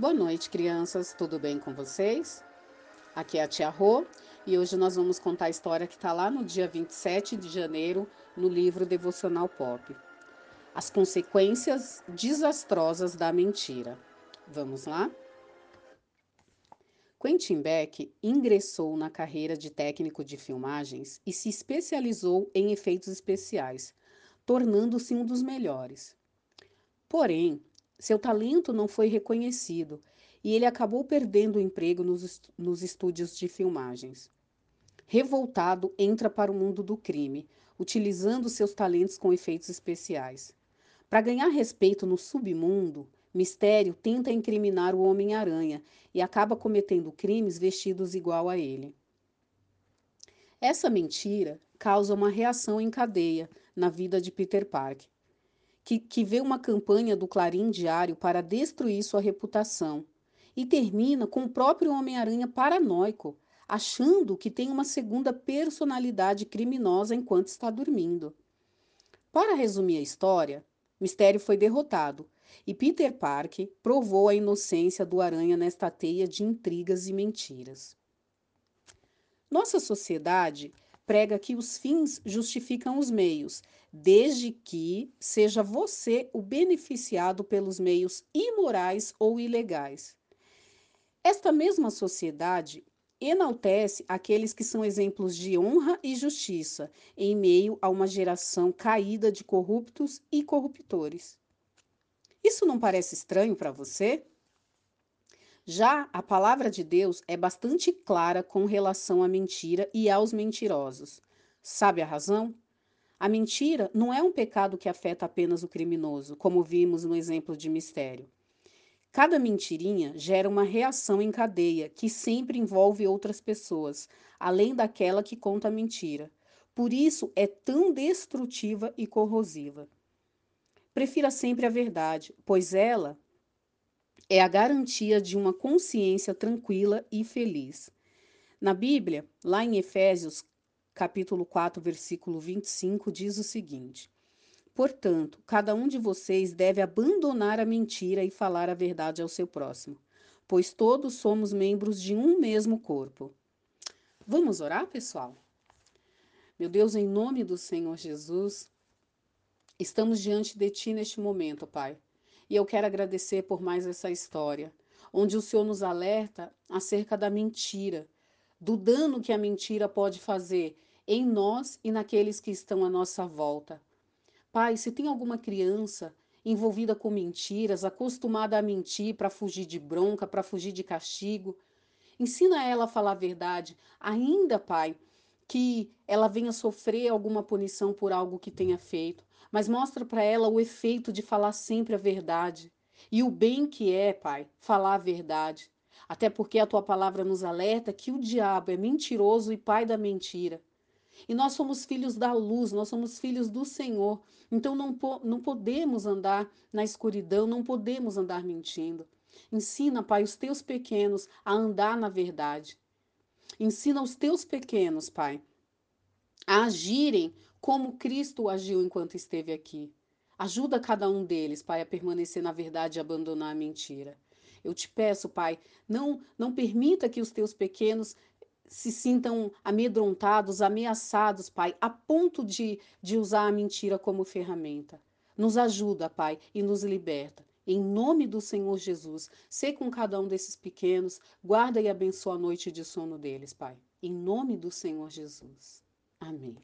Boa noite, crianças. Tudo bem com vocês? Aqui é a Tia Rô e hoje nós vamos contar a história que está lá no dia 27 de janeiro no livro Devocional Pop. As consequências desastrosas da mentira. Vamos lá? Quentin Beck ingressou na carreira de técnico de filmagens e se especializou em efeitos especiais, tornando-se um dos melhores. Porém, seu talento não foi reconhecido e ele acabou perdendo o emprego nos, nos estúdios de filmagens. Revoltado, entra para o mundo do crime, utilizando seus talentos com efeitos especiais. Para ganhar respeito no submundo, Mistério tenta incriminar o Homem-Aranha e acaba cometendo crimes vestidos igual a ele. Essa mentira causa uma reação em cadeia na vida de Peter Parker, que, que vê uma campanha do Clarim Diário para destruir sua reputação e termina com o próprio Homem-Aranha paranoico, achando que tem uma segunda personalidade criminosa enquanto está dormindo. Para resumir a história, Mistério foi derrotado e Peter Parker provou a inocência do Aranha nesta teia de intrigas e mentiras. Nossa sociedade prega que os fins justificam os meios, desde que seja você o beneficiado pelos meios imorais ou ilegais. Esta mesma sociedade enaltece aqueles que são exemplos de honra e justiça em meio a uma geração caída de corruptos e corruptores. Isso não parece estranho para você? Já a palavra de Deus é bastante clara com relação à mentira e aos mentirosos. Sabe a razão? A mentira não é um pecado que afeta apenas o criminoso, como vimos no exemplo de mistério. Cada mentirinha gera uma reação em cadeia que sempre envolve outras pessoas, além daquela que conta a mentira. Por isso é tão destrutiva e corrosiva. Prefira sempre a verdade, pois ela é a garantia de uma consciência tranquila e feliz. Na Bíblia, lá em Efésios, capítulo 4, versículo 25, diz o seguinte: Portanto, cada um de vocês deve abandonar a mentira e falar a verdade ao seu próximo, pois todos somos membros de um mesmo corpo. Vamos orar, pessoal? Meu Deus, em nome do Senhor Jesus, estamos diante de Ti neste momento, Pai. E eu quero agradecer por mais essa história, onde o Senhor nos alerta acerca da mentira, do dano que a mentira pode fazer em nós e naqueles que estão à nossa volta. Pai, se tem alguma criança envolvida com mentiras, acostumada a mentir para fugir de bronca, para fugir de castigo, ensina ela a falar a verdade, ainda, Pai, que ela venha sofrer alguma punição por algo que tenha feito mas mostra para ela o efeito de falar sempre a verdade e o bem que é, Pai, falar a verdade. Até porque a tua palavra nos alerta que o diabo é mentiroso e pai da mentira. E nós somos filhos da luz, nós somos filhos do Senhor. Então não, po não podemos andar na escuridão, não podemos andar mentindo. Ensina, Pai, os teus pequenos a andar na verdade. Ensina os teus pequenos, Pai, a agirem como Cristo agiu enquanto esteve aqui. Ajuda cada um deles, Pai, a permanecer na verdade e abandonar a mentira. Eu te peço, Pai, não, não permita que os teus pequenos se sintam amedrontados, ameaçados, Pai, a ponto de, de usar a mentira como ferramenta. Nos ajuda, Pai, e nos liberta. Em nome do Senhor Jesus, sê com cada um desses pequenos, guarda e abençoa a noite de sono deles, Pai. Em nome do Senhor Jesus. Amém.